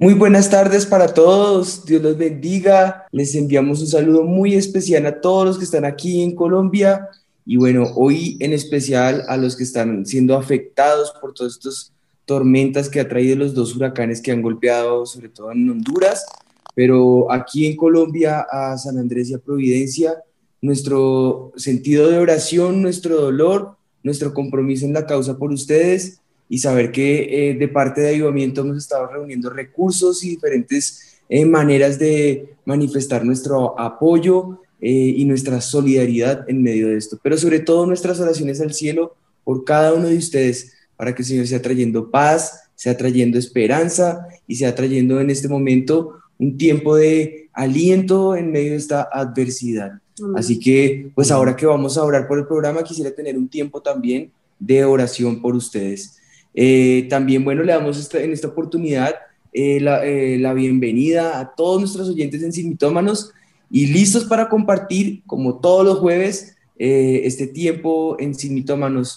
Muy buenas tardes para todos, Dios los bendiga. Les enviamos un saludo muy especial a todos los que están aquí en Colombia. Y bueno, hoy en especial a los que están siendo afectados por todas estas tormentas que ha traído los dos huracanes que han golpeado sobre todo en Honduras, pero aquí en Colombia a San Andrés y a Providencia, nuestro sentido de oración, nuestro dolor, nuestro compromiso en la causa por ustedes y saber que eh, de parte de Ayudamiento hemos estado reuniendo recursos y diferentes eh, maneras de manifestar nuestro apoyo eh, y nuestra solidaridad en medio de esto, pero sobre todo nuestras oraciones al cielo por cada uno de ustedes, para que el Señor sea trayendo paz, sea trayendo esperanza y sea trayendo en este momento un tiempo de aliento en medio de esta adversidad. Así que, pues ahora que vamos a orar por el programa, quisiera tener un tiempo también de oración por ustedes. Eh, también, bueno, le damos en esta oportunidad eh, la, eh, la, bienvenida a todos nuestros oyentes en Sin y listos para compartir, como todos los jueves, este tiempo en Sin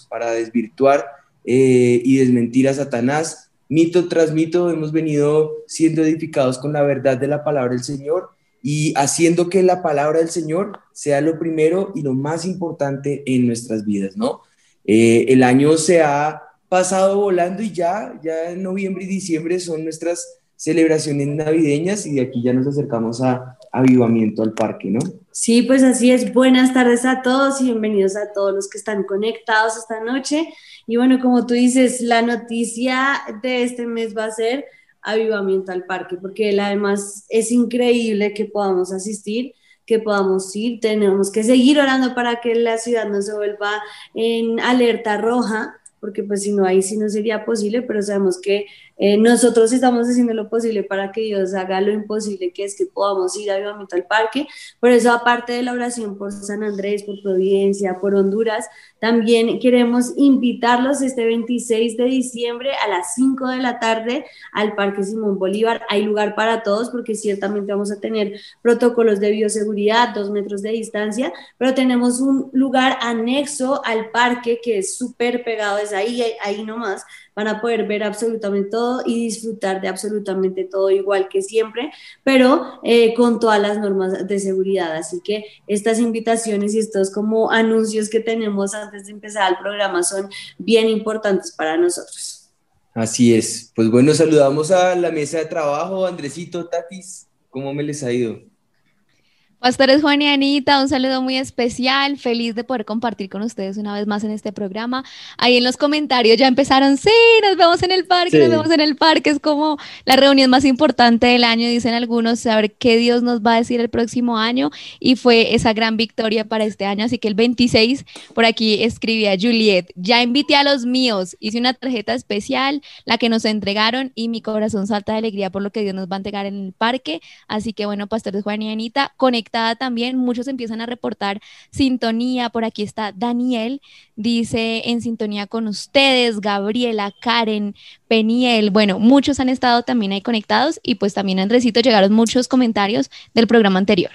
para desvirtuar y desmentir a Satanás. Mito tras mito hemos venido siendo edificados con la verdad de la palabra del Señor y haciendo que la palabra del Señor sea lo primero y lo más importante en nuestras vidas, ¿no? el año se ha pasado volando y ya, ya en noviembre y diciembre son nuestras celebraciones navideñas y de aquí ya nos acercamos a avivamiento al parque, ¿no? Sí, pues así es. Buenas tardes a todos y bienvenidos a todos los que están conectados esta noche. Y bueno, como tú dices, la noticia de este mes va a ser avivamiento al parque, porque además es increíble que podamos asistir que podamos ir, tenemos que seguir orando para que la ciudad no se vuelva en alerta roja, porque pues si no, ahí sí no sería posible, pero sabemos que eh, nosotros estamos haciendo lo posible para que Dios haga lo imposible, que es que podamos ir a Avivamiento al Parque. Por eso, aparte de la oración por San Andrés, por Providencia, por Honduras, también queremos invitarlos este 26 de diciembre a las 5 de la tarde al Parque Simón Bolívar. Hay lugar para todos porque ciertamente vamos a tener protocolos de bioseguridad, dos metros de distancia, pero tenemos un lugar anexo al parque que es súper pegado, es ahí, ahí nomás van a poder ver absolutamente todo y disfrutar de absolutamente todo igual que siempre, pero eh, con todas las normas de seguridad. Así que estas invitaciones y estos como anuncios que tenemos antes de empezar el programa son bien importantes para nosotros. Así es. Pues bueno, saludamos a la mesa de trabajo, Andresito, Tatis. ¿Cómo me les ha ido? Pastores Juan y Anita, un saludo muy especial, feliz de poder compartir con ustedes una vez más en este programa. Ahí en los comentarios ya empezaron, sí, nos vemos en el parque, nos vemos en el parque, es como la reunión más importante del año, dicen algunos, saber qué Dios nos va a decir el próximo año y fue esa gran victoria para este año, así que el 26, por aquí escribía Juliet, ya invité a los míos, hice una tarjeta especial, la que nos entregaron y mi corazón salta de alegría por lo que Dios nos va a entregar en el parque, así que bueno, Pastores Juan y Anita, también, muchos empiezan a reportar sintonía, por aquí está Daniel, dice en sintonía con ustedes, Gabriela, Karen, Peniel, bueno, muchos han estado también ahí conectados y pues también Andresito llegaron muchos comentarios del programa anterior.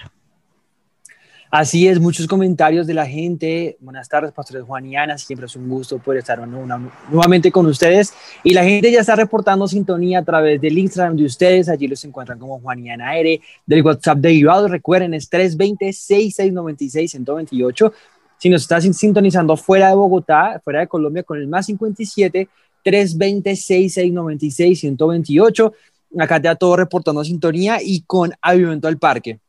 Así es, muchos comentarios de la gente. Buenas tardes, pastores Juan y Ana. Siempre es un gusto poder estar nuevamente con ustedes. Y la gente ya está reportando sintonía a través del Instagram de ustedes. Allí los encuentran como Juan y Ana R. Del WhatsApp de Vivado, recuerden, es 320-6696-128. Si nos estás sintonizando fuera de Bogotá, fuera de Colombia, con el más 57 320-6696-128. Acá ya todo reportando sintonía y con Avivamiento al Parque.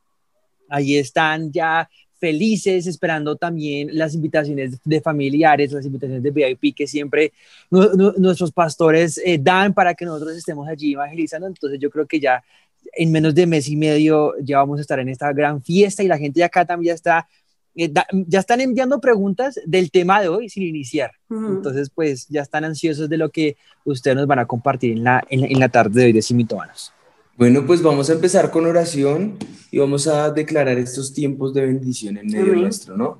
Ahí están ya felices, esperando también las invitaciones de familiares, las invitaciones de VIP que siempre nuestros pastores eh, dan para que nosotros estemos allí evangelizando. Entonces yo creo que ya en menos de mes y medio ya vamos a estar en esta gran fiesta y la gente de acá también ya está, eh, ya están enviando preguntas del tema de hoy sin iniciar. Entonces pues ya están ansiosos de lo que ustedes nos van a compartir en la, en, la tarde de hoy de Simitomanos. Bueno, pues vamos a empezar con oración y vamos a declarar estos tiempos de bendición en medio nuestro, ¿no?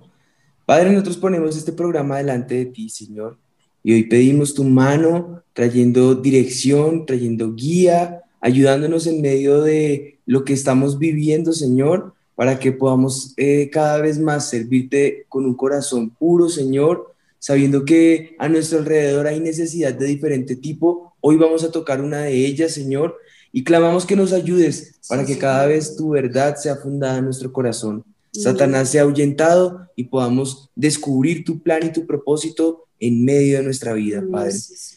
Padre, nosotros ponemos este programa delante de ti, Señor, y hoy pedimos tu mano trayendo dirección, trayendo guía, ayudándonos en medio de lo que estamos viviendo, Señor, para que podamos eh, cada vez más servirte con un corazón puro, Señor, sabiendo que a nuestro alrededor hay necesidad de diferente tipo. Hoy vamos a tocar una de ellas, Señor, y clamamos que nos ayudes para que cada vez tu verdad sea fundada en nuestro corazón. Satanás sea ahuyentado y podamos descubrir tu plan y tu propósito en medio de nuestra vida, Padre.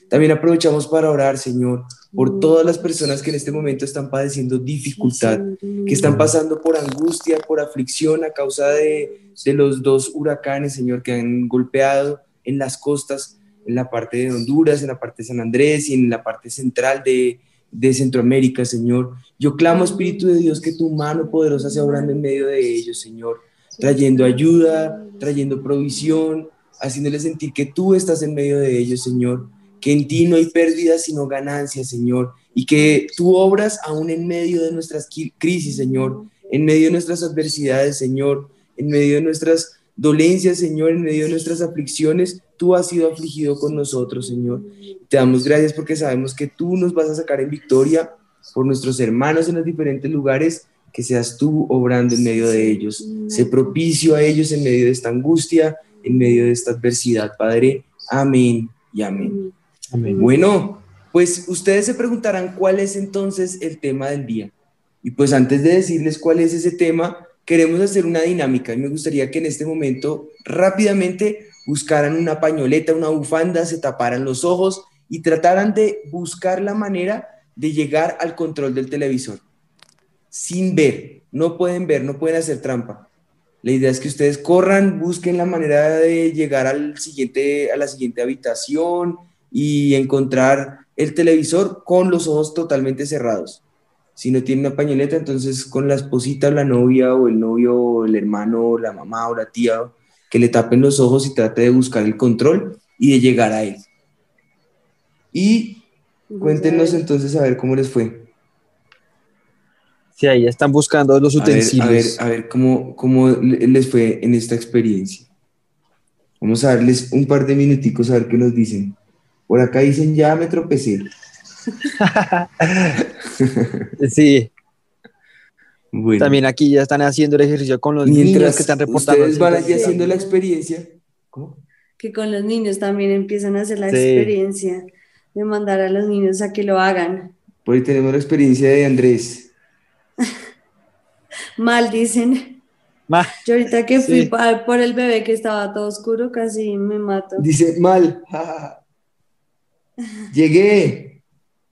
También aprovechamos para orar, Señor, por todas las personas que en este momento están padeciendo dificultad, que están pasando por angustia, por aflicción a causa de, de los dos huracanes, Señor, que han golpeado en las costas, en la parte de Honduras, en la parte de San Andrés y en la parte central de, de Centroamérica, Señor. Yo clamo, Espíritu de Dios, que tu mano poderosa sea obrando en medio de ellos, Señor, trayendo ayuda, trayendo provisión, haciéndoles sentir que tú estás en medio de ellos, Señor, que en ti no hay pérdida sino ganancia, Señor, y que tú obras aún en medio de nuestras crisis, Señor, en medio de nuestras adversidades, Señor, en medio de nuestras dolencias, Señor, en medio de nuestras aflicciones, tú has sido afligido con nosotros, Señor. Te damos gracias porque sabemos que tú nos vas a sacar en victoria por nuestros hermanos en los diferentes lugares, que seas tú obrando en medio de ellos. Sé propicio a ellos en medio de esta angustia, en medio de esta adversidad, Padre. Amén y amén. amén. Bueno, pues ustedes se preguntarán cuál es entonces el tema del día. Y pues antes de decirles cuál es ese tema, queremos hacer una dinámica y me gustaría que en este momento rápidamente buscaran una pañoleta, una bufanda, se taparan los ojos y trataran de buscar la manera de llegar al control del televisor. Sin ver, no pueden ver, no pueden hacer trampa. La idea es que ustedes corran, busquen la manera de llegar a la siguiente habitación y encontrar el televisor con los ojos totalmente cerrados. Si no tiene una pañoleta, entonces con la esposita, la novia o el novio, o el hermano, la mamá o la tía, que le tapen los ojos y trate de buscar el control y de llegar a él. Y cuéntenos entonces a ver cómo les fue. Sí, ahí están buscando los utensilios. A ver, a ver, cómo, cómo les fue en esta experiencia. Vamos a darles un par de minuticos a ver qué nos dicen. Por acá dicen, ya me tropecé. sí. También aquí ya están haciendo el ejercicio con los niños que están reportando. Ustedes van allí haciendo la experiencia. ¿Cómo? Que con los niños también empiezan a hacer la experiencia de mandar a los niños a que lo hagan. Por ahí tenemos la experiencia de Andrés. Mal dicen. Yo ahorita que fui por el bebé que estaba todo oscuro, casi me mato. Dice mal. Llegué.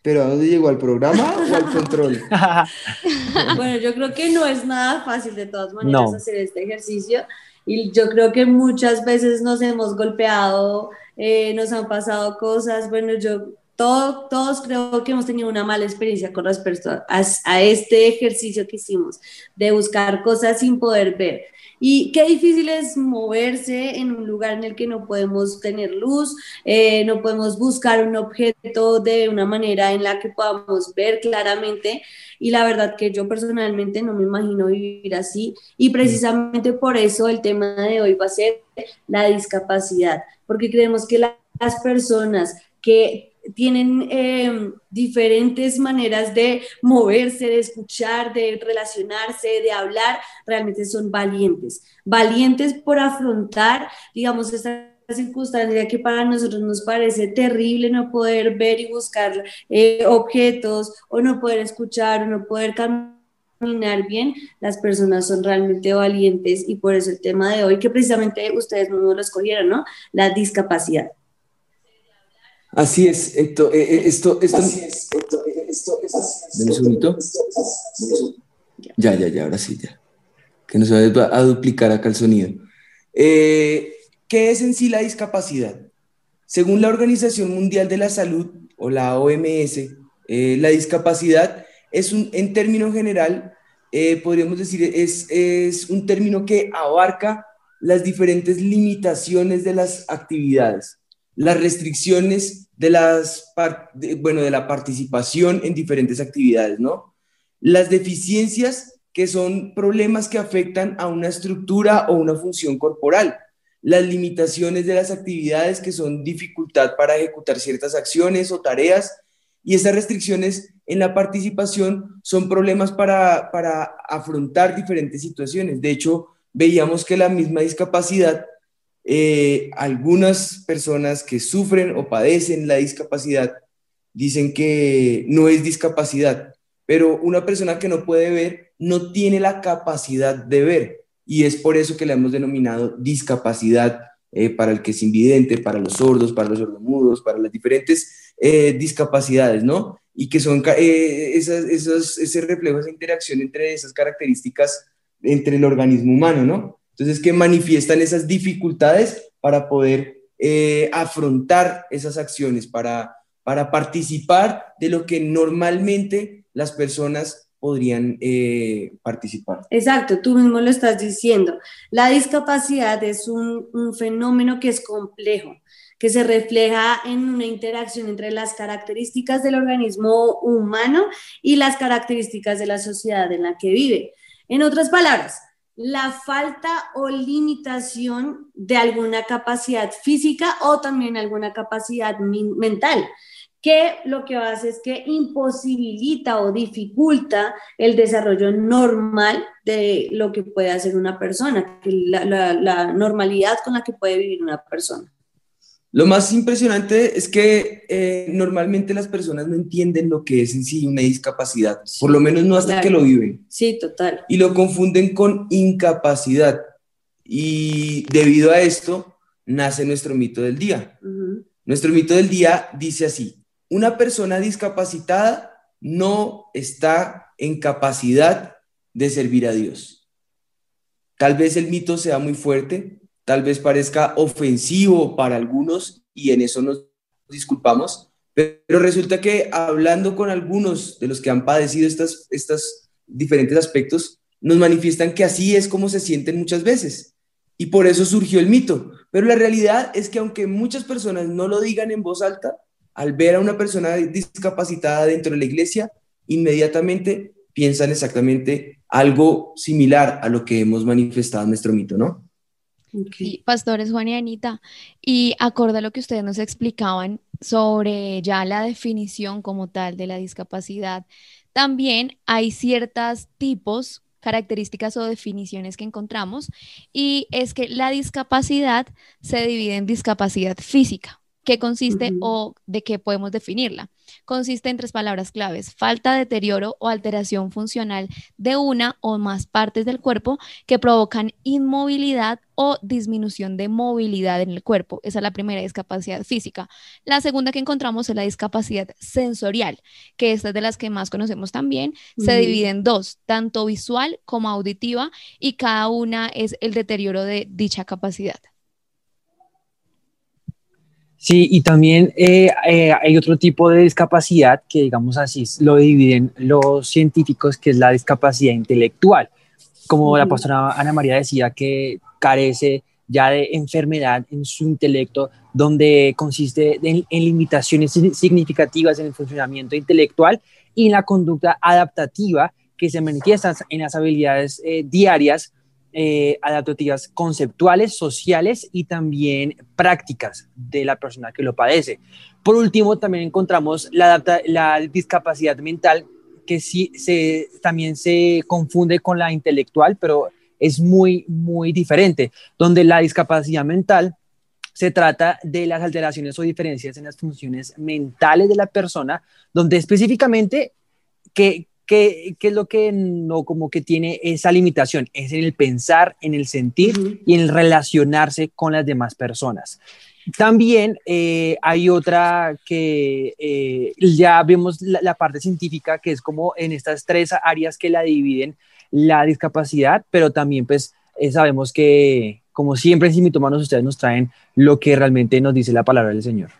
¿Pero a dónde llegó? ¿Al programa o al control? bueno, yo creo que no es nada fácil de todas maneras hacer este ejercicio y yo creo que muchas veces nos hemos golpeado, eh, nos han pasado cosas, bueno, yo todo, todos creo que hemos tenido una mala experiencia con respecto a, a, este ejercicio que hicimos, de buscar cosas sin poder ver. Y qué difícil es moverse en un lugar en el que no podemos tener luz, eh, no podemos buscar un objeto de una manera en la que podamos ver claramente. Y la verdad que yo personalmente no me imagino vivir así. Y precisamente por eso el tema de hoy va a ser la discapacidad, porque creemos que las personas que tienen em, diferentes maneras de moverse, de escuchar, de relacionarse, de hablar, realmente son valientes. Valientes por afrontar, digamos, esta circunstancia que para nosotros nos parece terrible no poder ver y buscar eh, objetos o no poder escuchar o no poder caminar bien, las personas son realmente valientes y por eso el tema de hoy que precisamente ustedes no lo escogieron, ¿no? La discapacidad. Así es, esto, eh, eh, esto, esto, Así es, esto, eh, esto, esto, un segundito. Ya, ya, ya, ahora sí, ya. Que no se va a duplicar acá el sonido. ¿Qué es en sí la discapacidad? Según la Organización Mundial de la Salud, o la OMS, la discapacidad es un, en término general, podríamos decir, es, es un término que abarca las diferentes limitaciones de las actividades las restricciones de, las, bueno, de la participación en diferentes actividades, ¿no? Las deficiencias que son problemas que afectan a una estructura o una función corporal. las limitaciones de las actividades que son dificultad para ejecutar ciertas acciones o tareas y estas restricciones en la participación son problemas para, para afrontar diferentes situaciones. De hecho, veíamos que la misma discapacidad, eh, algunas personas que sufren o padecen la discapacidad dicen que no es discapacidad, pero una persona que no puede ver no tiene la capacidad de ver y es por eso que la hemos denominado discapacidad eh, para el que es invidente, para los sordos, para los sordomudos, para las diferentes eh, discapacidades, ¿no? Y que son eh, esas, esos, ese reflejo, esa interacción entre esas características entre el organismo humano, ¿no? Entonces, que manifiestan esas dificultades para poder afrontar esas acciones, para, para participar de lo que normalmente las personas podrían eh, participar. Exacto, tú mismo lo estás diciendo. La discapacidad es un, fenómeno que es complejo, que se refleja en una interacción entre las características del organismo humano y las características de la sociedad en la que vive. En otras palabras, la falta o limitación de alguna capacidad física o también alguna capacidad mental que lo que hace es que imposibilita o dificulta el desarrollo normal de lo que puede hacer una persona, la, normalidad con la que puede vivir una persona. Lo más impresionante es que eh, normalmente las personas no entienden lo que es en sí una discapacidad, por lo menos no hasta que lo viven. Sí, total. Y lo confunden con incapacidad. Y debido a esto nace nuestro mito del día. Nuestro mito del día dice así, una persona discapacitada no está en capacidad de servir a Dios. Tal vez el mito sea muy fuerte, tal vez parezca ofensivo para algunos y en eso nos disculpamos, pero resulta que hablando con algunos de los que han padecido estos estas diferentes aspectos, nos manifiestan que así es como se sienten muchas veces. Y por eso surgió el mito. Pero la realidad es que aunque muchas personas no lo digan en voz alta, al ver a una persona discapacitada dentro de la iglesia, inmediatamente piensan exactamente algo similar a lo que hemos manifestado en nuestro mito, ¿no? Sí, pastores Juan y Anita, y acorde a lo que ustedes nos explicaban sobre ya la definición como tal de la discapacidad, también hay ciertos tipos, características o definiciones que encontramos, y es que la discapacidad se divide en discapacidad física, ¿Qué consiste o de qué podemos definirla? Consiste en tres palabras claves, falta, deterioro o alteración funcional de una o más partes del cuerpo que provocan inmovilidad o disminución de movilidad en el cuerpo. Esa es la primera discapacidad física. La segunda que encontramos es la discapacidad sensorial, que esta es de las que más conocemos también. Se divide en dos, tanto visual como auditiva, y cada una es el deterioro de dicha capacidad. Sí, y también eh, eh, hay otro tipo de discapacidad que, digamos así, lo dividen los científicos, que es la discapacidad intelectual. Como la pastora Ana María decía, que carece ya de enfermedad en su intelecto, donde consiste en, limitaciones significativas en el funcionamiento intelectual y en la conducta adaptativa que se manifiestan en las habilidades eh, diarias eh, adaptativas conceptuales, sociales y también prácticas de la persona que lo padece. Por último, también encontramos la, la discapacidad mental, que sí se, también se confunde con la intelectual, pero es muy, muy diferente, donde la discapacidad mental se trata de las alteraciones o diferencias en las funciones mentales de la persona, donde específicamente que, ¿Qué, es lo que no como que tiene esa limitación? Es en el pensar, en el sentir y en el relacionarse con las demás personas. También eh, hay otra que eh, ya vemos la, parte científica, que es como en estas tres áreas que la dividen la discapacidad, pero también pues eh, sabemos que como siempre en Simitomanos ustedes nos traen lo que realmente nos dice la palabra del Señor.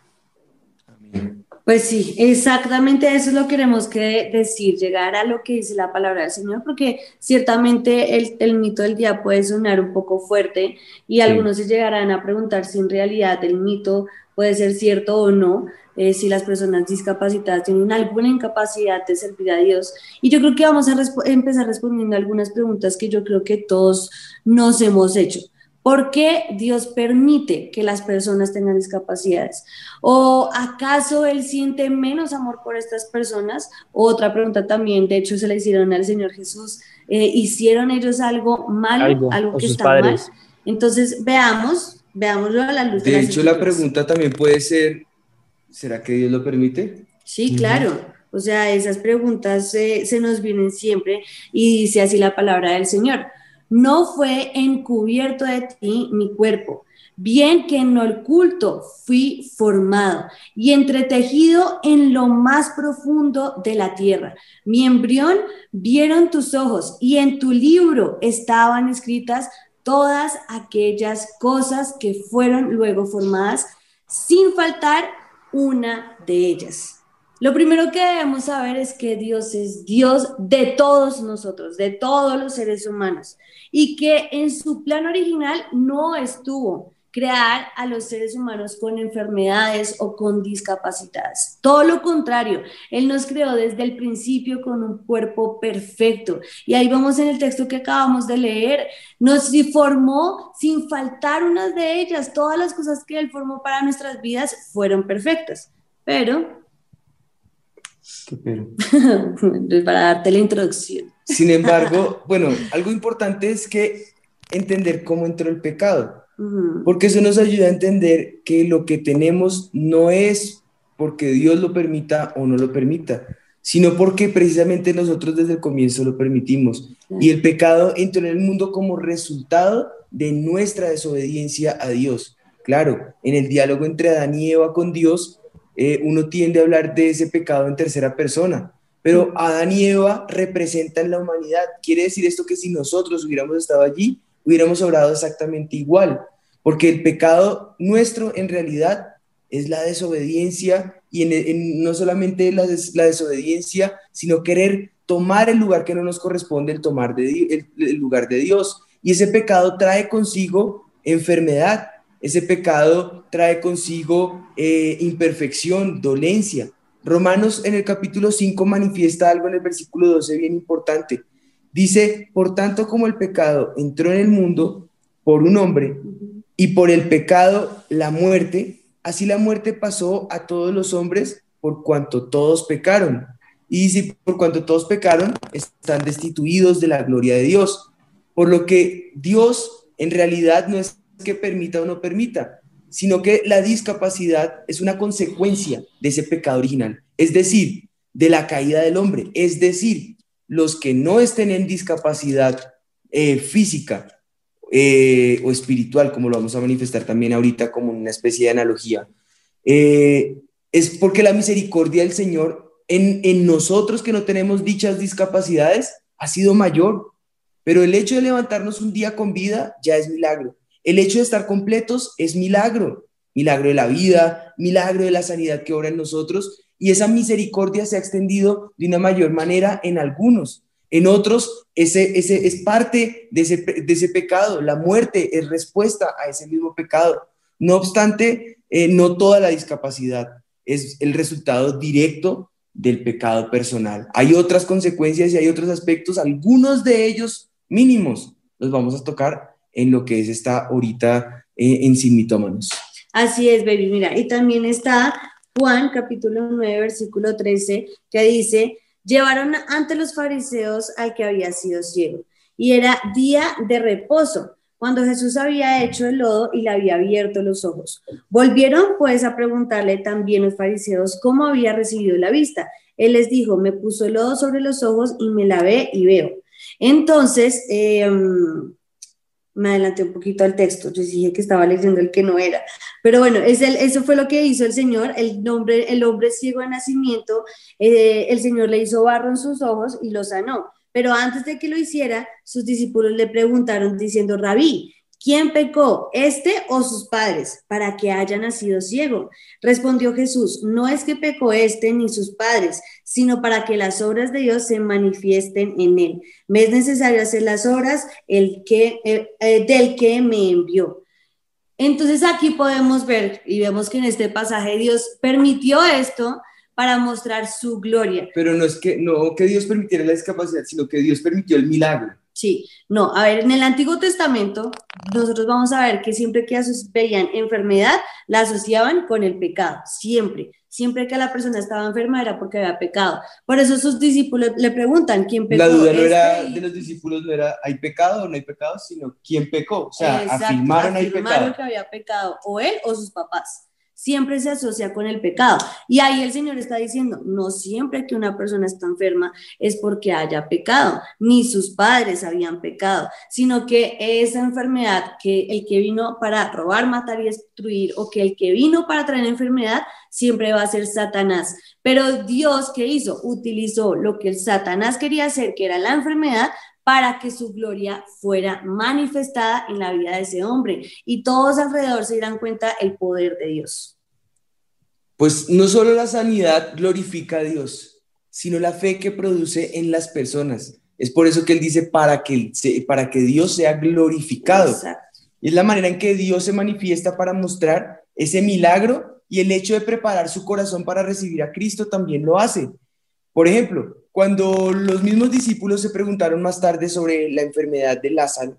Pues sí, exactamente eso es lo que queremos que decir, llegar a lo que dice la palabra del Señor, porque ciertamente el, el mito del día puede sonar un poco fuerte y algunos se llegarán a preguntar si en realidad el mito puede ser cierto o no, eh, si las personas discapacitadas tienen alguna incapacidad de servir a Dios. Y yo creo que vamos a empezar respondiendo algunas preguntas que yo creo que todos nos hemos hecho. ¿Por qué Dios permite que las personas tengan discapacidades? ¿O acaso Él siente menos amor por estas personas? Otra pregunta también, de hecho, se le hicieron al Señor Jesús. Eh, ¿Hicieron ellos algo malo, algo, que está mal? Entonces, veamos, veámoslo a la luz de, de hecho, la pregunta también puede ser, ¿será que Dios lo permite? Sí, claro. O sea, esas preguntas eh, se nos vienen siempre y dice así la palabra del Señor no fue encubierto de ti mi cuerpo, bien que en lo oculto fui formado y entretejido en lo más profundo de la tierra. Mi embrión vieron tus ojos y en tu libro estaban escritas todas aquellas cosas que fueron luego formadas, sin faltar una de ellas. Lo primero que debemos saber es que Dios es Dios de todos nosotros, de todos los seres humanos, y que en su plan original no estuvo crear a los seres humanos con enfermedades o con discapacidades. Todo lo contrario, Él nos creó desde el principio con un cuerpo perfecto. Y ahí vamos en el texto que acabamos de leer, nos formó sin faltar unas de ellas. Todas las cosas que Él formó para nuestras vidas fueron perfectas. Pero Para darte la introducción. Sin embargo, bueno, algo importante es que entender cómo entró el pecado, porque eso nos ayuda a entender que lo que tenemos no es porque Dios lo permita o no lo permita, sino porque precisamente nosotros desde el comienzo lo permitimos. Y el pecado entró en el mundo como resultado de nuestra desobediencia a Dios. Claro, en el diálogo entre Adán y Eva con Dios, eh, uno tiende a hablar de ese pecado en tercera persona, pero Adán y Eva representan la humanidad. Quiere decir esto que si nosotros hubiéramos estado allí, hubiéramos obrado exactamente igual, porque el pecado nuestro en realidad es la desobediencia y no solamente la, desobediencia, sino querer tomar el lugar que no nos corresponde, el tomar de, el lugar de Dios. Y ese pecado trae consigo enfermedad, ese pecado trae consigo eh, imperfección, dolencia. Romanos en el capítulo 5 manifiesta algo en el versículo 12 bien importante. Dice, por tanto como el pecado entró en el mundo por un hombre y por el pecado la muerte, así la muerte pasó a todos los hombres por cuanto todos pecaron. Y dice, por cuanto todos pecaron, están destituidos de la gloria de Dios. Por lo que Dios en realidad no es que permita o no permita, sino que la discapacidad es una consecuencia de ese pecado original, es decir, de la caída del hombre, es decir, los que no estén en discapacidad eh, física eh, o espiritual, como lo vamos a manifestar también ahorita como una especie de analogía, eh, es porque la misericordia del Señor en, en nosotros que no tenemos dichas discapacidades ha sido mayor, pero el hecho de levantarnos un día con vida ya es milagro. El hecho de estar completos es milagro, milagro de la vida, milagro de la sanidad que obra en nosotros y esa misericordia se ha extendido de una mayor manera en algunos. En otros, ese, ese es parte de ese, de ese pecado. La muerte es respuesta a ese mismo pecado. No obstante, eh, no toda la discapacidad es el resultado directo del pecado personal. Hay otras consecuencias y hay otros aspectos, algunos de ellos mínimos, los vamos a tocar en lo que es esta ahorita eh, en sin mitómanos. Así es, baby. Mira, y también está Juan capítulo 9, versículo 13, que dice, llevaron ante los fariseos al que había sido ciego. Y era día de reposo, cuando Jesús había hecho el lodo y le había abierto los ojos. Volvieron pues a preguntarle también los fariseos cómo había recibido la vista. Él les dijo, me puso el lodo sobre los ojos y me lavé y veo. Entonces, eh, me adelanté un poquito al texto, yo dije que estaba leyendo el que no era, pero bueno, es eso fue lo que hizo el Señor, el, nombre, el hombre ciego de nacimiento, eh, el Señor le hizo barro en sus ojos y lo sanó, pero antes de que lo hiciera, sus discípulos le preguntaron diciendo, rabí, ¿Quién pecó, este o sus padres, para que haya nacido ciego? Respondió Jesús, no es que pecó este ni sus padres, sino para que las obras de Dios se manifiesten en él. Me es necesario hacer las obras el que, eh, eh, del que me envió. Entonces aquí podemos ver y vemos que en este pasaje Dios permitió esto para mostrar su gloria. Pero no es que, no que Dios permitiera la discapacidad, sino que Dios permitió el milagro. Sí, no, a ver, en el Antiguo Testamento nosotros vamos a ver que siempre que veían enfermedad, la asociaban con el pecado, siempre. Siempre que la persona estaba enferma era porque había pecado. Por eso sus discípulos le preguntan, ¿quién pecó? La duda no ¿Este era de los discípulos, no era ¿hay pecado o no hay pecado? Sino ¿quién pecó? O sea, Exacto, afirmaron hay pecado. que había pecado, o él o sus papás. Siempre se asocia con el pecado. Y ahí el Señor está diciendo, no siempre que una persona está enferma es porque haya pecado, ni sus padres habían pecado, sino que esa enfermedad, que el que vino para robar, matar y destruir, o que el que vino para traer enfermedad, siempre va a ser Satanás. Pero Dios, ¿qué hizo? Utilizó lo que Satanás quería hacer, que era la enfermedad, para que su gloria fuera manifestada en la vida de ese hombre y todos alrededor se dieran cuenta el poder de Dios. Pues no solo la sanidad glorifica a Dios, sino la fe que produce en las personas. Es por eso que él dice para que, para que Dios sea glorificado. Exacto. Y es la manera en que Dios se manifiesta para mostrar ese milagro y el hecho de preparar su corazón para recibir a Cristo también lo hace. Por ejemplo, cuando los mismos discípulos se preguntaron más tarde sobre la enfermedad de Lázaro,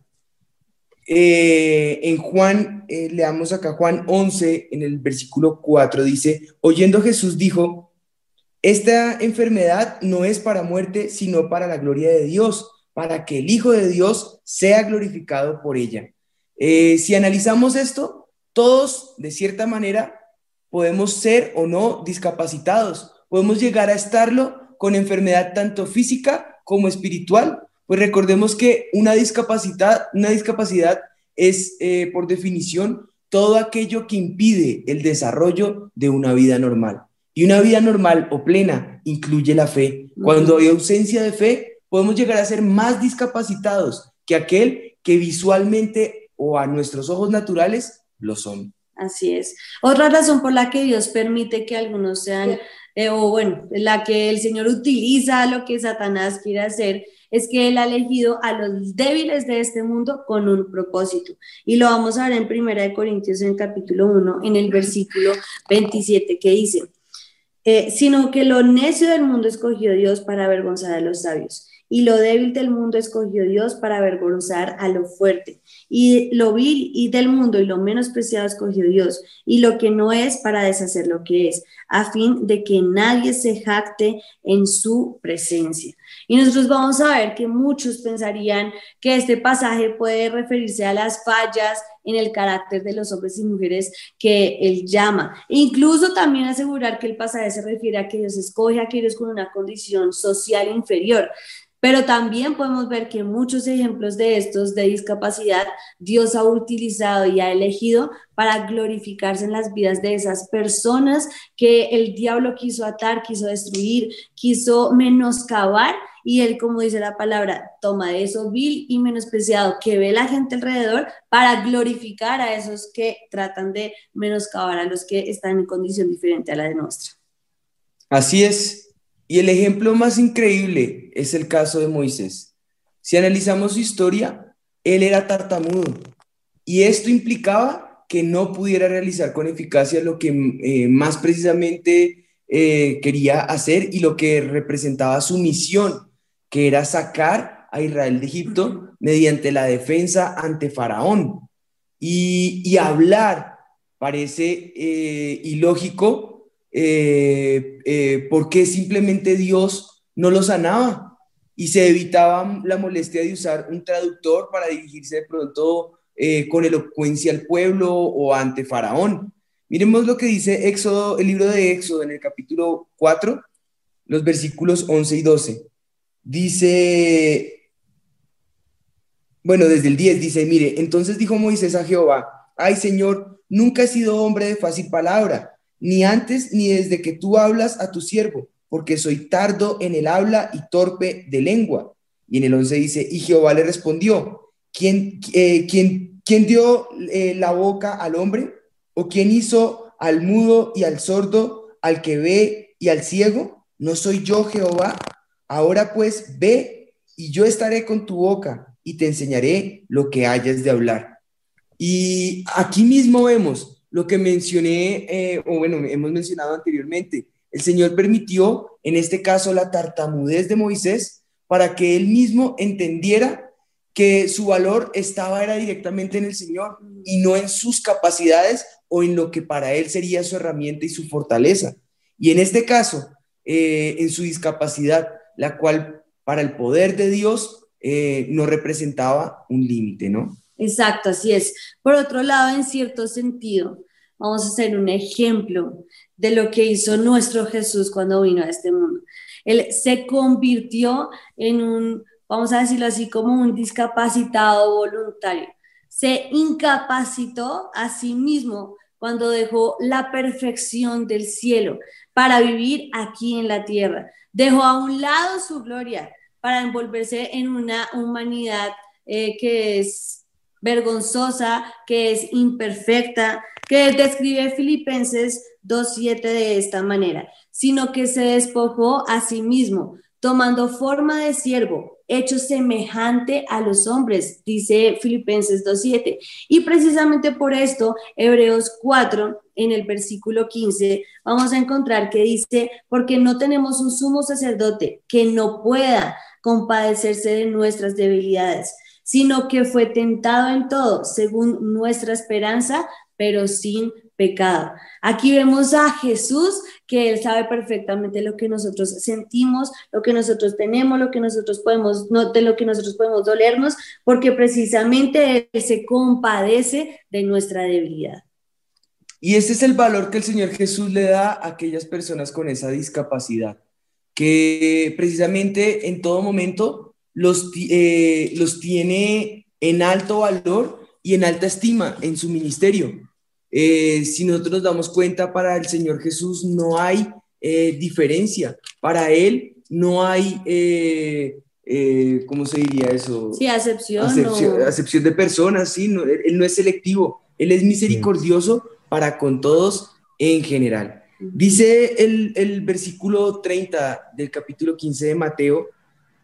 eh, en Juan, eh, leamos acá Juan 11, en el versículo 4, dice, oyendo Jesús dijo, esta enfermedad no es para muerte, sino para la gloria de Dios, para que el Hijo de Dios sea glorificado por ella. Eh, si analizamos esto, todos, de cierta manera, podemos ser o no discapacitados, podemos llegar a estarlo con enfermedad tanto física como espiritual, pues recordemos que una discapacidad, una discapacidad es, eh, por definición, todo aquello que impide el desarrollo de una vida normal. Y una vida normal o plena incluye la fe. Cuando hay ausencia de fe, podemos llegar a ser más discapacitados que aquel que visualmente o a nuestros ojos naturales lo son. Así es. Otra razón por la que Dios permite que algunos sean, eh, o bueno, la que el Señor utiliza lo que Satanás quiere hacer, es que Él ha elegido a los débiles de este mundo con un propósito. Y lo vamos a ver en Primera Corintios en el capítulo 1, en el versículo 27, que dice, eh, sino que lo necio del mundo escogió Dios para avergonzar a los sabios, y lo débil del mundo escogió Dios para avergonzar a lo fuerte, y lo vil y del mundo y lo menospreciado escogió Dios, y lo que no es para deshacer lo que es, a fin de que nadie se jacte en su presencia. Y nosotros vamos a ver que muchos pensarían que este pasaje puede referirse a las fallas en el carácter de los hombres y mujeres que él llama. E incluso también asegurar que el pasaje se refiere a que Dios escoge a aquellos con una condición social inferior. Pero también podemos ver que muchos ejemplos de estos de discapacidad Dios ha utilizado y ha elegido para glorificarse en las vidas de esas personas que el diablo quiso atar, quiso destruir, quiso menoscabar y él, como dice la palabra, toma de eso vil y menospreciado que ve la gente alrededor para glorificar a esos que tratan de menoscabar a los que están en condición diferente a la de nuestra. Así es. Y el ejemplo más increíble es el caso de Moisés. Si analizamos su historia, él era tartamudo y esto implicaba que no pudiera realizar con eficacia lo que eh, más precisamente eh, quería hacer y lo que representaba su misión, que era sacar a Israel de Egipto mediante la defensa ante Faraón. Y, hablar parece eh, ilógico eh, eh, porque simplemente Dios no lo sanaba y se evitaba la molestia de usar un traductor para dirigirse de pronto eh, con elocuencia al pueblo o ante Faraón. Miremos lo que dice Éxodo, el libro de Éxodo en el capítulo 4, los versículos 11 y 12. Dice, bueno, desde el 10 dice, mire, entonces dijo Moisés a Jehová, ay Señor, nunca he sido hombre de fácil palabra ni antes ni desde que tú hablas a tu siervo, porque soy tardo en el habla y torpe de lengua. Y en el 11 dice, y Jehová le respondió, ¿quién, eh, ¿quién, quién dio eh, la boca al hombre? ¿O quién hizo al mudo y al sordo, al que ve y al ciego? ¿No soy yo Jehová? Ahora pues ve y yo estaré con tu boca y te enseñaré lo que hayas de hablar. Y aquí mismo vemos lo que mencioné, eh, o bueno, hemos mencionado anteriormente. El Señor permitió, en este caso, la tartamudez de Moisés para que él mismo entendiera que su valor estaba era directamente en el Señor y no en sus capacidades o en lo que para él sería su herramienta y su fortaleza. Y en este caso, eh, en su discapacidad, la cual para el poder de Dios eh, no representaba un límite, ¿no? Exacto, así es. Por otro lado, en cierto sentido, vamos a hacer un ejemplo de lo que hizo nuestro Jesús cuando vino a este mundo. Él se convirtió en un, vamos a decirlo así, como un discapacitado voluntario. Se incapacitó a sí mismo cuando dejó la perfección del cielo para vivir aquí en la tierra. Dejó a un lado su gloria para envolverse en una humanidad eh, que es vergonzosa, que es imperfecta, que describe Filipenses 2.7 de esta manera, sino que se despojó a sí mismo, tomando forma de siervo, hecho semejante a los hombres, dice Filipenses 2.7. Y precisamente por esto, Hebreos 4, en el versículo 15, vamos a encontrar que dice, porque no tenemos un sumo sacerdote que no pueda compadecerse de nuestras debilidades, sino que fue tentado en todo, según nuestra esperanza, pero sin pecado. Aquí vemos a Jesús que Él sabe perfectamente lo que nosotros sentimos, lo que nosotros tenemos, lo que nosotros podemos, no, de lo que nosotros podemos dolernos, porque precisamente Él se compadece de nuestra debilidad. Y este es el valor que el Señor Jesús le da a aquellas personas con esa discapacidad, que precisamente en todo momento los, eh, los tiene en alto valor y en alta estima en su ministerio. Eh, si nosotros nos damos cuenta, para el Señor Jesús no hay eh, diferencia. Para Él no hay, eh, ¿cómo se diría eso? Sí, acepción. Acepción, de personas, sí. él, no es selectivo. Él es misericordioso para con todos en general. Dice el, el versículo 30 del capítulo 15 de Mateo,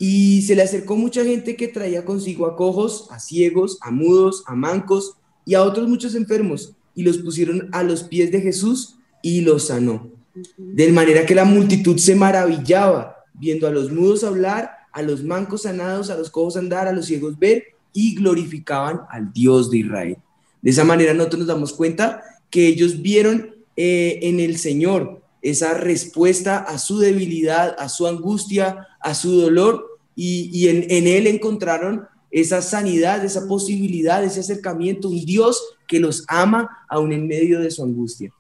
y se le acercó mucha gente que traía consigo a cojos, a ciegos, a mudos, a mancos y a otros muchos enfermos y los pusieron a los pies de Jesús y los sanó. De manera que la multitud se maravillaba viendo a los mudos hablar, a los mancos sanados, a los cojos andar, a los ciegos ver y glorificaban al Dios de Israel. De esa manera nosotros nos damos cuenta que ellos vieron eh, en el Señor esa respuesta a su debilidad, a su angustia, a su dolor y, en, Él encontraron esa sanidad, esa posibilidad, ese acercamiento, un Dios que los ama aún en medio de su angustia.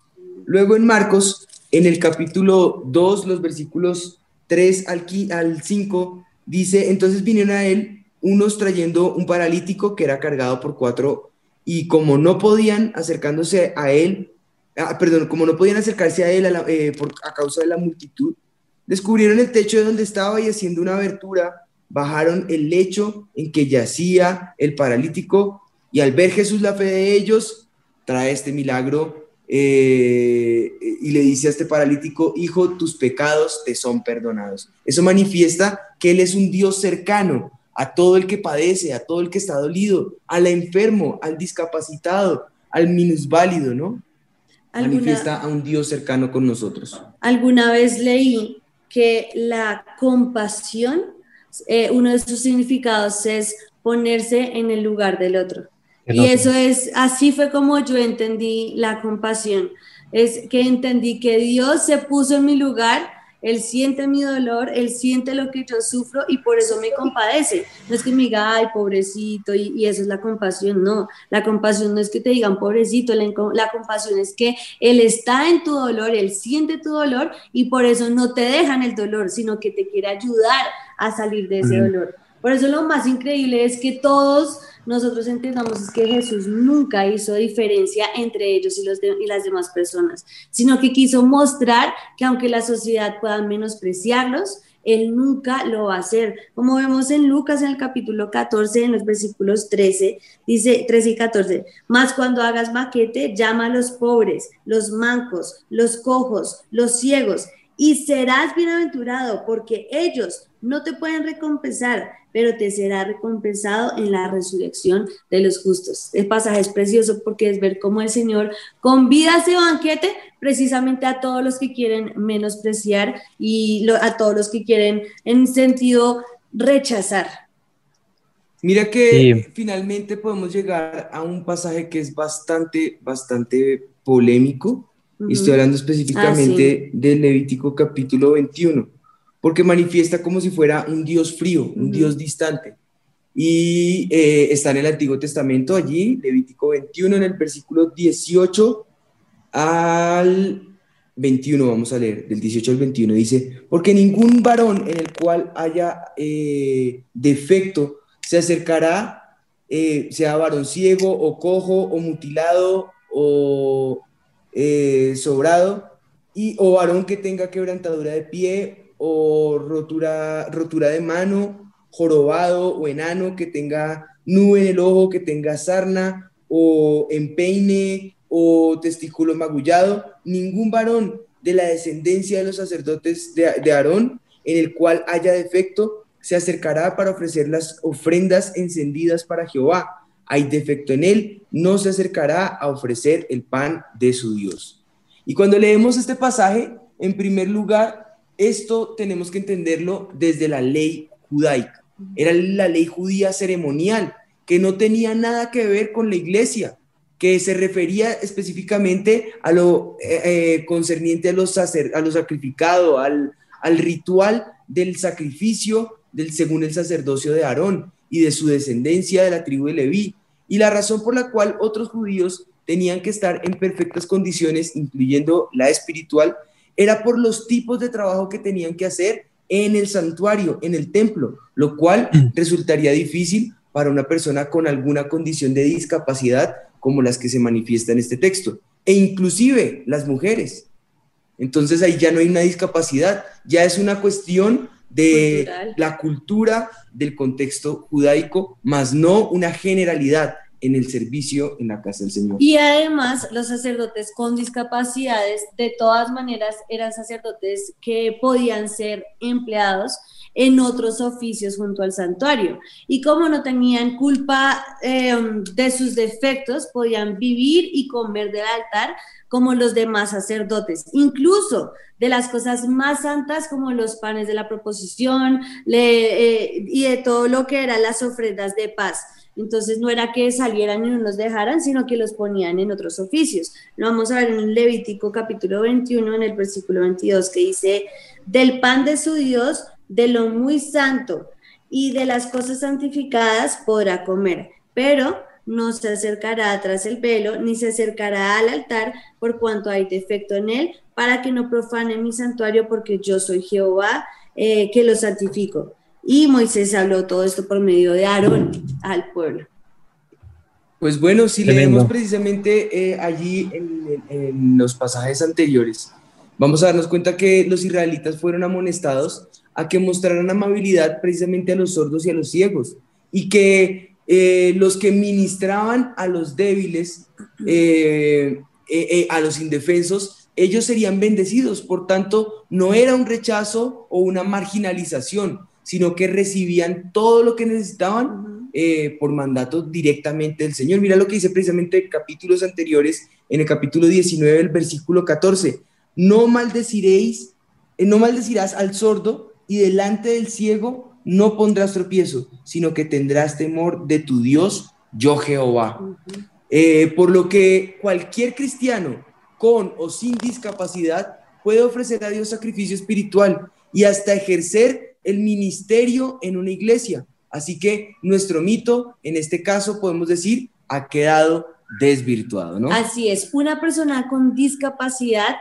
Luego en Marcos, en el capítulo 2, los versículos 3 al, al 5, dice, entonces vinieron a él unos trayendo un paralítico que era cargado por cuatro y como no podían acercándose a él, ah, perdón, como no podían acercarse a él eh, por, a causa de la multitud, descubrieron el techo de donde estaba y haciendo una abertura, bajaron el lecho en que yacía el paralítico y al ver Jesús la fe de ellos, trae este milagro eh, y le dice a este paralítico, hijo, tus pecados te son perdonados. Eso manifiesta que Él es un Dios cercano a todo el que padece, a todo el que está dolido, al enfermo, al discapacitado, al minusválido, ¿no? Manifiesta a un Dios cercano con nosotros. Alguna vez leí que la compasión, eh, uno de sus significados es ponerse en el lugar del otro y eso es, así fue como yo entendí la compasión. Es que entendí que Dios se puso en mi lugar, Él siente mi dolor, Él siente lo que yo sufro y por eso me compadece. No es que me diga, ay, pobrecito, y, eso es la compasión. No, la compasión no es que te digan, pobrecito, la, la compasión es que Él está en tu dolor, Él siente tu dolor y por eso no te dejan el dolor, sino que te quiere ayudar a salir de ese dolor. Por eso lo más increíble es que todos nosotros entendamos es que Jesús nunca hizo diferencia entre ellos y, los y las demás personas, sino que quiso mostrar que aunque la sociedad pueda menospreciarlos, él nunca lo va a hacer. Como vemos en Lucas en el capítulo 14, en los versículos 13, dice 13 y 14, más cuando hagas maquete, llama a los pobres, los mancos, los cojos, los ciegos, y serás bienaventurado porque ellos no te pueden recompensar, pero te será recompensado en la resurrección de los justos. El pasaje es precioso porque es ver cómo el Señor convida a ese banquete precisamente a todos los que quieren menospreciar y a todos los que quieren en sentido rechazar. Mira que finalmente podemos llegar a un pasaje que es bastante, bastante polémico. estoy hablando específicamente ah, del Levítico capítulo 21, porque manifiesta como si fuera un Dios frío, un Dios distante. Y eh, está en el Antiguo Testamento allí, Levítico 21, en el versículo 18 al 21, vamos a leer, del 18 al 21, dice, porque ningún varón en el cual haya eh, defecto se acercará, eh, sea varón ciego o cojo o mutilado o eh, sobrado, y, o varón que tenga quebrantadura de pie o rotura, rotura de mano, jorobado o enano, que tenga nube en el ojo, que tenga sarna o empeine o testículo magullado, ningún varón de la descendencia de los sacerdotes de, de Aarón en el cual haya defecto se acercará para ofrecer las ofrendas encendidas para Jehová. Hay defecto en él, no se acercará a ofrecer el pan de su Dios. Y cuando leemos este pasaje, en primer lugar, esto tenemos que entenderlo desde la ley judaica. Era la ley judía ceremonial, que no tenía nada que ver con la iglesia, que se refería específicamente a lo eh, eh, concerniente a los, a lo sacrificado, al, al ritual del sacrificio del, según el sacerdocio de Aarón y de su descendencia de la tribu de Leví, y la razón por la cual otros judíos tenían que estar en perfectas condiciones, incluyendo la espiritual, era por los tipos de trabajo que tenían que hacer en el santuario, en el templo, lo cual mm. resultaría difícil para una persona con alguna condición de discapacidad como las que se manifiesta en este texto, e inclusive las mujeres. Entonces ahí ya no hay una discapacidad, ya es una cuestión de la cultura del contexto judaico, más no una generalidad en el servicio en la casa del Señor. Y además los sacerdotes con discapacidades de todas maneras eran sacerdotes que podían ser empleados en otros oficios junto al santuario. Y como no tenían culpa em, de sus defectos, podían vivir y comer del altar como los demás sacerdotes, incluso de las cosas más santas como los panes de la proposición eh, y de todo lo que eran las ofrendas de paz. Entonces no era que salieran y no los dejaran, sino que los ponían en otros oficios. Lo vamos a ver en Levítico capítulo 21, en el versículo 22, que dice, del pan de su Dios, de lo muy santo y de las cosas santificadas podrá comer, pero no se acercará tras el velo, ni se acercará al altar, por cuanto hay defecto en él, para que no profane mi santuario, porque yo soy Jehová, eh, que lo santifico. Y Moisés habló todo esto por medio de Aarón al pueblo. Pues bueno, si leemos precisamente eh, allí en, en, los pasajes anteriores, vamos a darnos cuenta que los israelitas fueron amonestados a que mostraran amabilidad precisamente a los sordos y a los ciegos, y que eh, los que ministraban a los débiles, eh, eh, a los indefensos, ellos serían bendecidos. Por tanto, no era un rechazo o una marginalización, sino que recibían todo lo que necesitaban por mandato directamente del Señor. Mira lo que dice precisamente en capítulos anteriores, en el capítulo 19, el versículo 14. No maldeciréis, no maldecirás al sordo y delante del ciego no pondrás tropiezo, sino que tendrás temor de tu Dios, yo Jehová. Eh, por lo que cualquier cristiano con o sin discapacidad puede ofrecer a Dios sacrificio espiritual y hasta ejercer el ministerio en una iglesia. Así que nuestro mito, en este caso, podemos decir, ha quedado desvirtuado, ¿no? Así es, una persona con discapacidad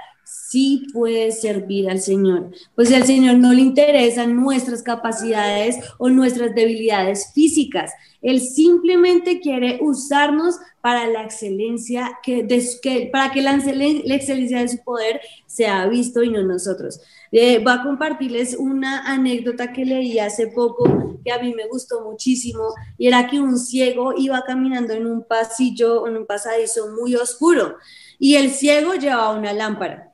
sí puede servir al Señor. Pues al Señor no le interesan nuestras capacidades o nuestras debilidades físicas, Él simplemente quiere usarnos para la excelencia, que, para que la, excelencia de su poder sea visto y no nosotros. Eh, voy a compartirles una anécdota que leí hace poco que a mí me gustó muchísimo y era que un ciego iba caminando en un pasillo, en un pasadizo muy oscuro y el ciego llevaba una lámpara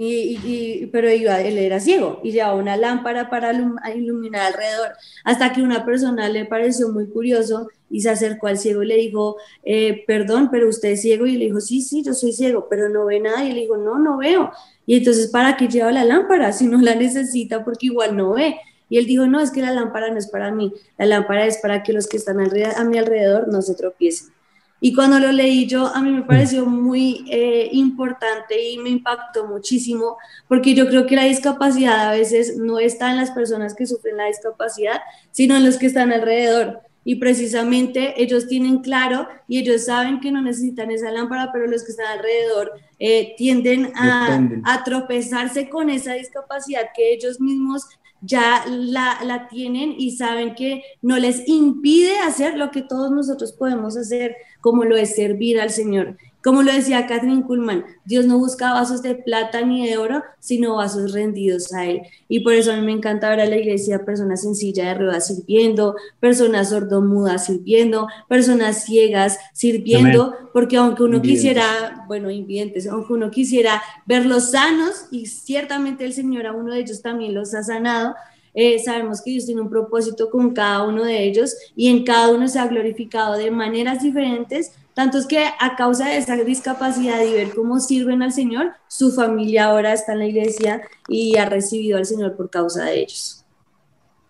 y, pero iba, él era ciego y llevaba una lámpara para iluminar alrededor, hasta que una persona le pareció muy curioso y se acercó al ciego y le dijo, eh, perdón, pero usted es ciego, y le dijo, sí, sí, yo soy ciego, pero no ve nada, y le dijo, no, no veo, y entonces, ¿para qué lleva la lámpara si no la necesita porque igual no ve? Y él dijo, no, es que la lámpara no es para mí, la lámpara es para que los que están a mi alrededor no se tropiecen. Y cuando lo leí yo, a mí me pareció muy eh, importante y me impactó muchísimo, porque yo creo que la discapacidad a veces no está en las personas que sufren la discapacidad, sino en los que están alrededor. Y precisamente ellos tienen claro y ellos saben que no necesitan esa lámpara, pero los que están alrededor eh, tienden a, a tropezarse con esa discapacidad que ellos mismos ya la, la, tienen y saben que no les impide hacer lo que todos nosotros podemos hacer, como lo es servir al Señor. Como lo decía Catherine Kuhlman, Dios no busca vasos de plata ni de oro, sino vasos rendidos a Él. Y por eso a mí me encanta ver a la iglesia personas sencillas de ruedas sirviendo, personas sordomudas sirviendo, personas ciegas sirviendo, porque aunque uno quisiera, bueno, invidentes, aunque uno quisiera verlos sanos, y ciertamente el Señor a uno de ellos también los ha sanado, eh, sabemos que Dios tiene un propósito con cada uno de ellos y en cada uno se ha glorificado de maneras diferentes, tanto es que a causa de esa discapacidad y ver cómo sirven al Señor, su familia ahora está en la iglesia y ha recibido al Señor por causa de ellos.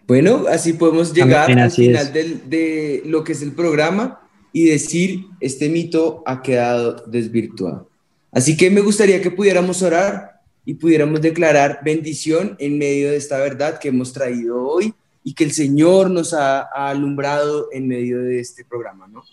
Bueno, así podemos llegar al final de lo que es el programa y decir, este mito ha quedado desvirtuado. Así que me gustaría que pudiéramos orar y pudiéramos declarar bendición en medio de esta verdad que hemos traído hoy y que el Señor nos ha, ha alumbrado en medio de este programa, ¿no?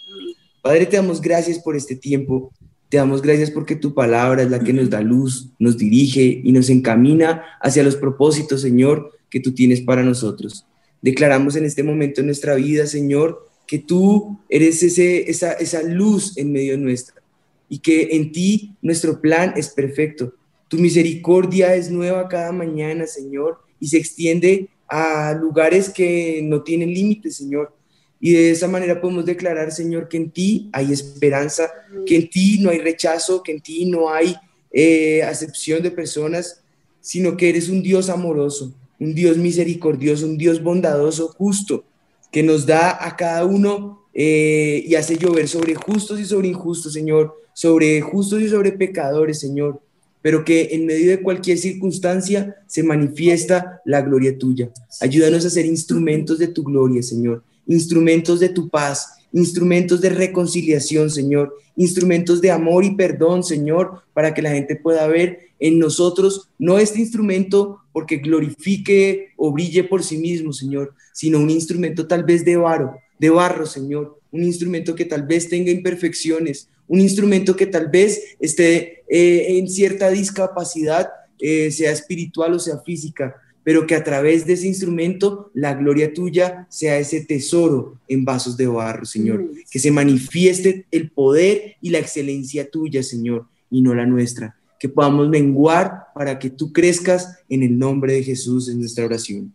Padre, te damos gracias por este tiempo. Te damos gracias porque tu palabra es la que nos da luz, nos dirige y nos encamina hacia los propósitos, Señor, que tú tienes para nosotros. Declaramos en este momento en nuestra vida, Señor, que tú eres ese, esa, esa luz en medio nuestra y que en ti nuestro plan es perfecto. Tu misericordia es nueva cada mañana, Señor, y se extiende a lugares que no tienen límites, Señor. Y de esa manera podemos declarar, Señor, que en ti hay esperanza, que en ti no hay rechazo, que en ti no hay eh, acepción de personas, sino que eres un Dios amoroso, un Dios misericordioso, un Dios bondadoso, justo, que nos da a cada uno eh, y hace llover sobre justos y sobre injustos, Señor, sobre justos y sobre pecadores, Señor, pero que en medio de cualquier circunstancia se manifiesta la gloria tuya. Ayúdanos a ser instrumentos de tu gloria, Señor instrumentos de tu paz, instrumentos de reconciliación, Señor, instrumentos de amor y perdón, Señor, para que la gente pueda ver en nosotros no este instrumento porque glorifique o brille por sí mismo, Señor, sino un instrumento tal vez de barro, de barro, Señor, un instrumento que tal vez tenga imperfecciones, un instrumento que tal vez esté eh, en cierta discapacidad, eh, sea espiritual o sea física, pero que a través de ese instrumento la gloria tuya sea ese tesoro en vasos de barro, Señor. Mm. Que se manifieste el poder y la excelencia tuya, Señor, y no la nuestra. Que podamos menguar para que tú crezcas en el nombre de Jesús en nuestra oración.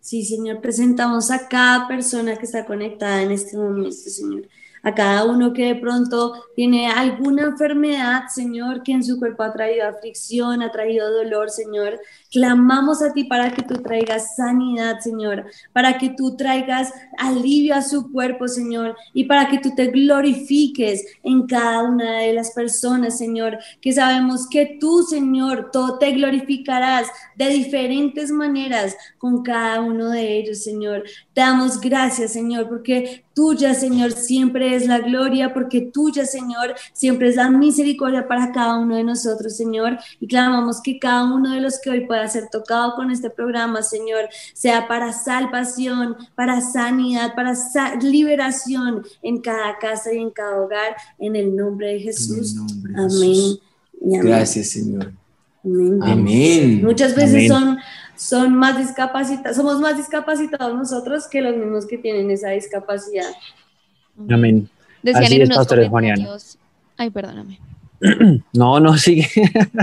Sí, Señor, presentamos a cada persona que está conectada en este momento, Señor a cada uno que de pronto tiene alguna enfermedad, Señor, que en su cuerpo ha traído aflicción, ha traído dolor, Señor. Clamamos a ti para que tú traigas sanidad, Señor, para que tú traigas alivio a su cuerpo, Señor, y para que tú te glorifiques en cada una de las personas, Señor, que sabemos que tú, Señor, todo te glorificarás de diferentes maneras con cada uno de ellos, Señor. Te damos gracias, Señor, porque tuya, Señor, siempre es la gloria, porque tuya, Señor, siempre es la misericordia para cada uno de nosotros, Señor. Y clamamos que cada uno de los que hoy pueda ser tocado con este programa, Señor, sea para salvación, para sanidad, para liberación en cada casa y en cada hogar, en el nombre de Jesús. amén. Gracias, Señor. Amén. Muchas veces son son más discapacitados, somos más discapacitados nosotros que los mismos que tienen esa discapacidad. Amén. Decían en unos comentarios, ay, perdóname. No, no, sigue.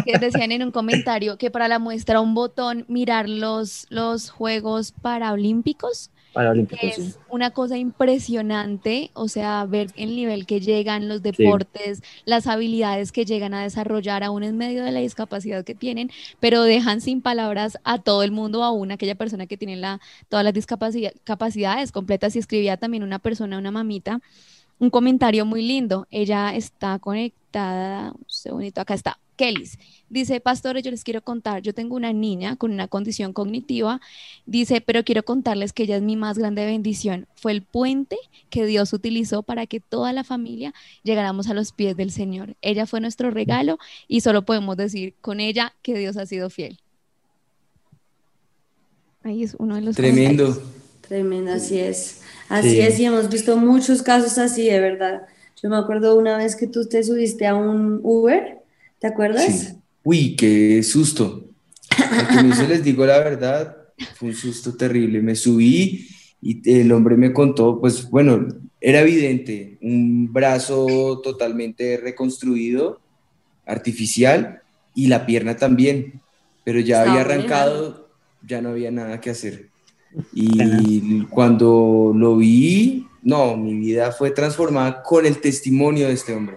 Que decían en un comentario que para la muestra un botón mirar los, los Juegos Paralímpicos. Paralímpicos, es una cosa impresionante, o sea, ver el nivel que llegan los deportes, las habilidades que llegan a desarrollar aún en medio de la discapacidad que tienen, pero dejan sin palabras a todo el mundo, aún aquella persona que tiene la, todas las discapacidades completas. Y escribía también una persona, una mamita, un comentario muy lindo. Ella está conectada invitada, un segundito, acá está, Kellys. Dice, pastores, yo les quiero contar, yo tengo una niña con una condición cognitiva, dice, pero quiero contarles que ella es mi más grande bendición. Fue el puente que Dios utilizó para que toda la familia llegáramos a los pies del Señor. Ella fue nuestro regalo y solo podemos decir con ella que Dios ha sido fiel. Ahí es uno de los Tremendo. Tremendo, así es. Así es, y hemos visto muchos casos así, de verdad. Yo me acuerdo una vez que tú te subiste a un Uber, ¿te acuerdas? Sí. Uy, qué susto. Porque no se les digo la verdad, fue un susto terrible. Me subí y el hombre me contó, pues bueno, era evidente, un brazo totalmente reconstruido, artificial, y la pierna también, pero ya había arrancado, ya no había nada que hacer. Y cuando lo vi, no, mi vida fue transformada con el testimonio de este hombre.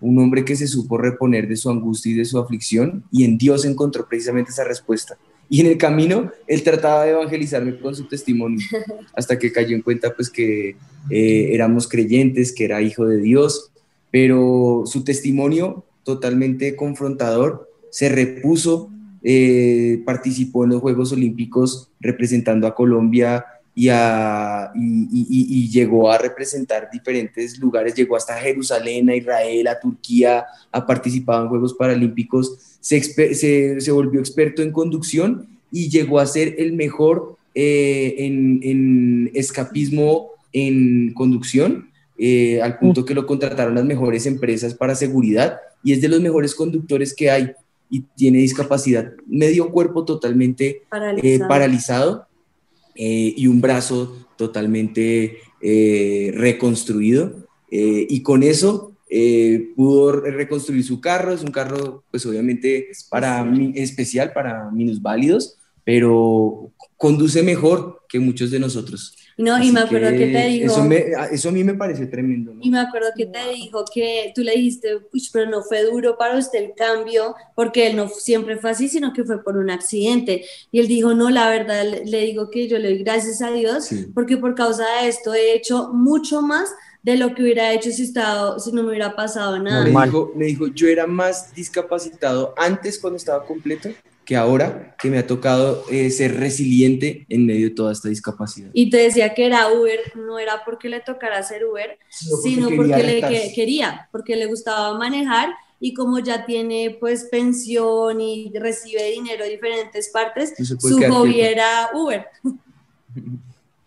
Un hombre que se supo reponer de su angustia y de su aflicción y en Dios encontró precisamente esa respuesta. Y en el camino él trataba de evangelizarme con su testimonio hasta que cayó en cuenta pues que eh, éramos creyentes, que era hijo de Dios, pero su testimonio totalmente confrontador se repuso eh, participó en los Juegos Olímpicos representando a Colombia y, a, y, y, y, llegó a representar diferentes lugares, llegó hasta Jerusalén, a Israel, a Turquía, ha participado en Juegos Paralímpicos, se, se, se volvió experto en conducción y llegó a ser el mejor eh, en, en, escapismo en conducción, eh, al punto que lo contrataron las mejores empresas para seguridad y es de los mejores conductores que hay y tiene discapacidad, medio cuerpo totalmente paralizado, eh, paralizado eh, y un brazo totalmente eh, reconstruido. y con eso pudo reconstruir su carro, es un carro pues obviamente para especial para minusválidos, pero conduce mejor que muchos de nosotros. No, Así y me acuerdo que, que, te dijo. Eso, me, eso, a mí me parece tremendo. ¿no? Y me acuerdo que te dijo que tú le dijiste, pero no fue duro para usted el cambio, porque él no siempre fue así, sino que fue por un accidente. Y él dijo, no, la verdad, le, le digo que yo le doy gracias a Dios, sí. porque por causa de esto he hecho mucho más de lo que hubiera hecho si, estado, si no me hubiera pasado nada. No, le, dijo, le dijo, yo era más discapacitado antes cuando estaba completo que ahora que me ha tocado eh, ser resiliente en medio de toda esta discapacidad. Y te decía que era Uber, no era porque le tocara ser Uber, sino porque, sino porque le que, quería, porque le gustaba manejar y como ya tiene pues pensión y recibe dinero de diferentes partes, su hobby quieto. era Uber.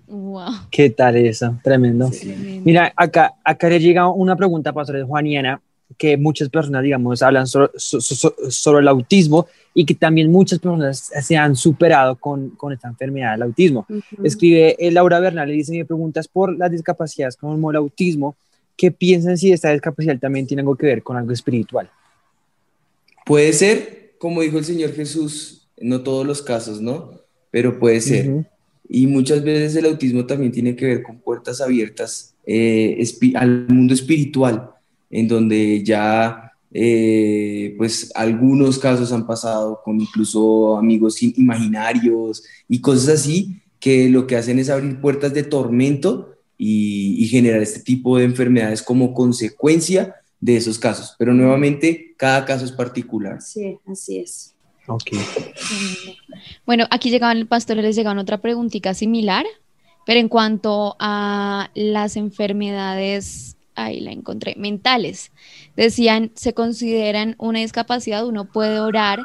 Wow. ¿Qué tal eso? Tremendo. Sí. Mira, acá, acá le llega una pregunta, Pastor Juaniana, que muchas personas, digamos, hablan sobre, sobre el autismo y que también muchas personas se han superado con, con esta enfermedad del autismo. Uh -huh. Escribe Laura Bernal y dice, me preguntas por las discapacidades como el autismo, ¿qué piensan si esta discapacidad también tiene algo que ver con algo espiritual? Puede ser, como dijo el Señor Jesús, no todos los casos, ¿no? Pero puede ser. Uh -huh. Y muchas veces el autismo también tiene que ver con puertas abiertas eh, al mundo espiritual, en donde ya eh, pues algunos casos han pasado con incluso amigos imaginarios y cosas así, que lo que hacen es abrir puertas de tormento y, y generar este tipo de enfermedades como consecuencia de esos casos. Pero nuevamente, cada caso es particular. Sí, así es. Okay. Bueno, aquí llegaban el pastor, les llegaban otra preguntita similar, pero en cuanto a las enfermedades, ahí la encontré, mentales, decían, se consideran una discapacidad, uno puede orar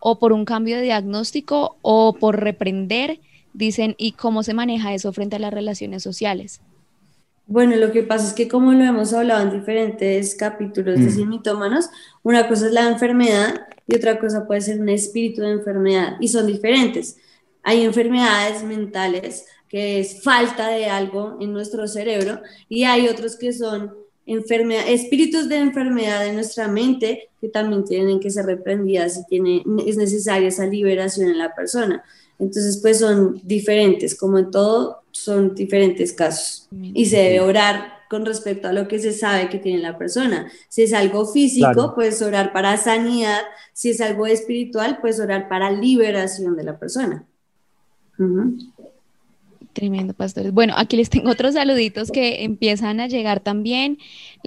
o por un cambio de diagnóstico o por reprender, dicen, ¿y cómo se maneja eso frente a las relaciones sociales? Bueno, lo que pasa es que como lo hemos hablado en diferentes capítulos mm. de Sin Mitómanos, una cosa es la enfermedad y otra cosa puede ser un espíritu de enfermedad y son diferentes. Hay enfermedades mentales que es falta de algo en nuestro cerebro y hay otros que son enfermedad, espíritus de enfermedad en nuestra mente que también tienen que ser reprendidas y tiene, es necesaria esa liberación en la persona. Entonces, pues son diferentes, como en todo, son diferentes casos. Y se debe orar con respecto a lo que se sabe que tiene la persona. Si es algo físico, claro. puedes orar para sanidad. Si es algo espiritual, puedes orar para liberación de la persona. Uh -huh. Tremendo, pastores. Bueno, aquí les tengo otros saluditos que empiezan a llegar también.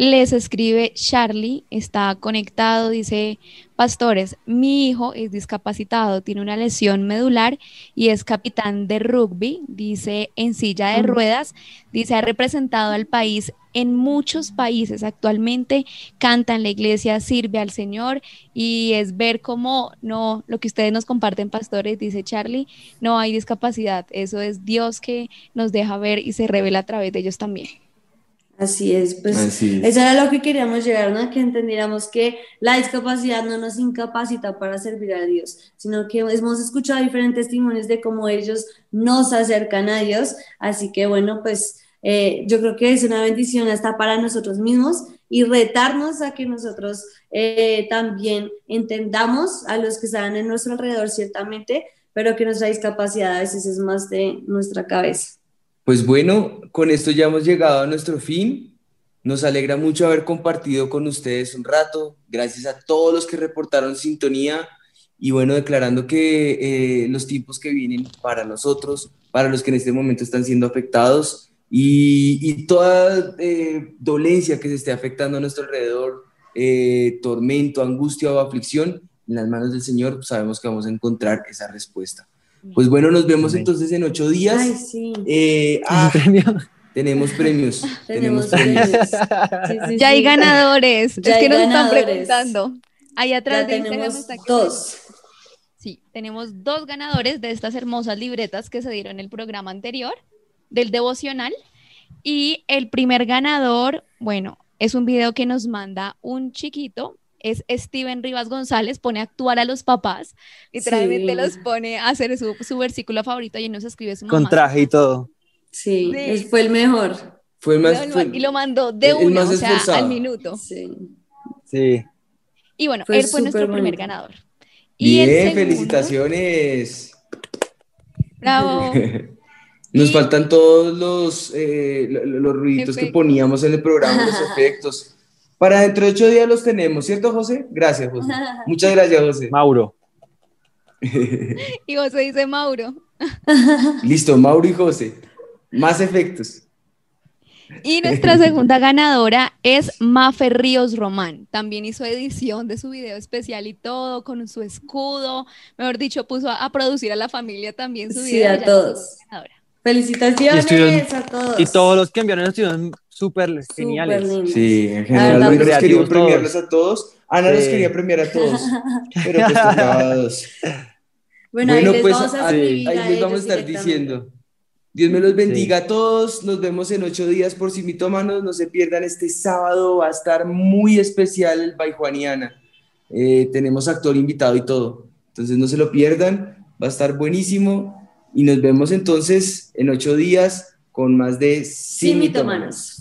Les escribe Charlie, está conectado, dice, pastores, mi hijo es discapacitado, tiene una lesión medular y es capitán de rugby, dice, en silla de ruedas, dice, ha representado al país en muchos países actualmente, canta en la iglesia, sirve al Señor y es ver cómo no, lo que ustedes nos comparten, pastores, dice Charlie, no hay discapacidad, eso es Dios que nos deja ver y se revela a través de ellos también. Así es, pues Así es. eso era lo que queríamos llegar, ¿no? Que entendiéramos que la discapacidad no nos incapacita para servir a Dios, sino que hemos escuchado diferentes testimonios de cómo ellos nos acercan a Dios, así que bueno, pues eh, yo creo que es una bendición hasta para nosotros mismos y retarnos a que nosotros eh, también entendamos a los que están en nuestro alrededor, ciertamente, pero que nuestra discapacidad a veces es más de nuestra cabeza. Pues bueno, con esto ya hemos llegado a nuestro fin. Nos alegra mucho haber compartido con ustedes un rato. Gracias a todos los que reportaron sintonía y bueno, declarando que eh, los tiempos que vienen para nosotros, para los que en este momento están siendo afectados y, toda eh, dolencia que se esté afectando a nuestro alrededor, eh, tormento, angustia o aflicción, en las manos del Señor sabemos que vamos a encontrar esa respuesta. Pues bueno, nos vemos entonces en ocho días. Ay, sí. Eh, ah, Premio. tenemos premios. Tenemos tenemos premios. premios. Sí, sí, Ya hay ganadores, Ya es que nos están preguntando. Ahí atrás Ya de tenemos dos. Sí, tenemos dos ganadores de estas hermosas libretas que se dieron en el programa anterior, del devocional. Y el primer ganador, bueno, es un video que nos manda un chiquito, es Steven Rivas González, pone a actuar a los papás, literalmente Sí. los pone a hacer su, su versículo favorito y nos escribe su mamá. Con traje y todo. Sí, fue el mejor. Fue el más, No, no, fue- y lo mandó de una, más o sea, esforzado. al minuto. Sí. Sí. Y bueno, Fue él fue nuestro primer ganador. Y el Bien, segundo- felicitaciones. Bravo. Nos Y- faltan todos los, eh, lo- lo- los ruiditos que poníamos en el programa, los efectos. Para dentro de ocho días los tenemos, ¿cierto, José? Gracias, José. Muchas gracias, José. Mauro. Y José dice Mauro. Listo, Mauro y José. Más efectos. Y nuestra segunda ganadora es Mafe Ríos Román. También hizo edición de su video especial y todo, con su escudo. Mejor dicho, puso a, a producir a la familia también su Sí, video. a Ella todos. Felicitaciones a todos. Y todos los que enviaron estuvieron súper geniales. Sí, en La general hemos querido creativos premiarlos a todos. Ana los Sí. quería premiar a todos, pero pues tocaba dos. Bueno, ahí les pues vamos a ahí- a les vamos a estar diciendo. Dios me los bendiga a todos. Nos vemos en ocho días por si mitómanos. No se pierdan este sábado. Va a estar muy especial el Baijuaniana. Eh, tenemos actor invitado y todo. Entonces no se lo pierdan. Va a estar buenísimo. Y nos vemos entonces en ocho días con más de Sin mitómanos.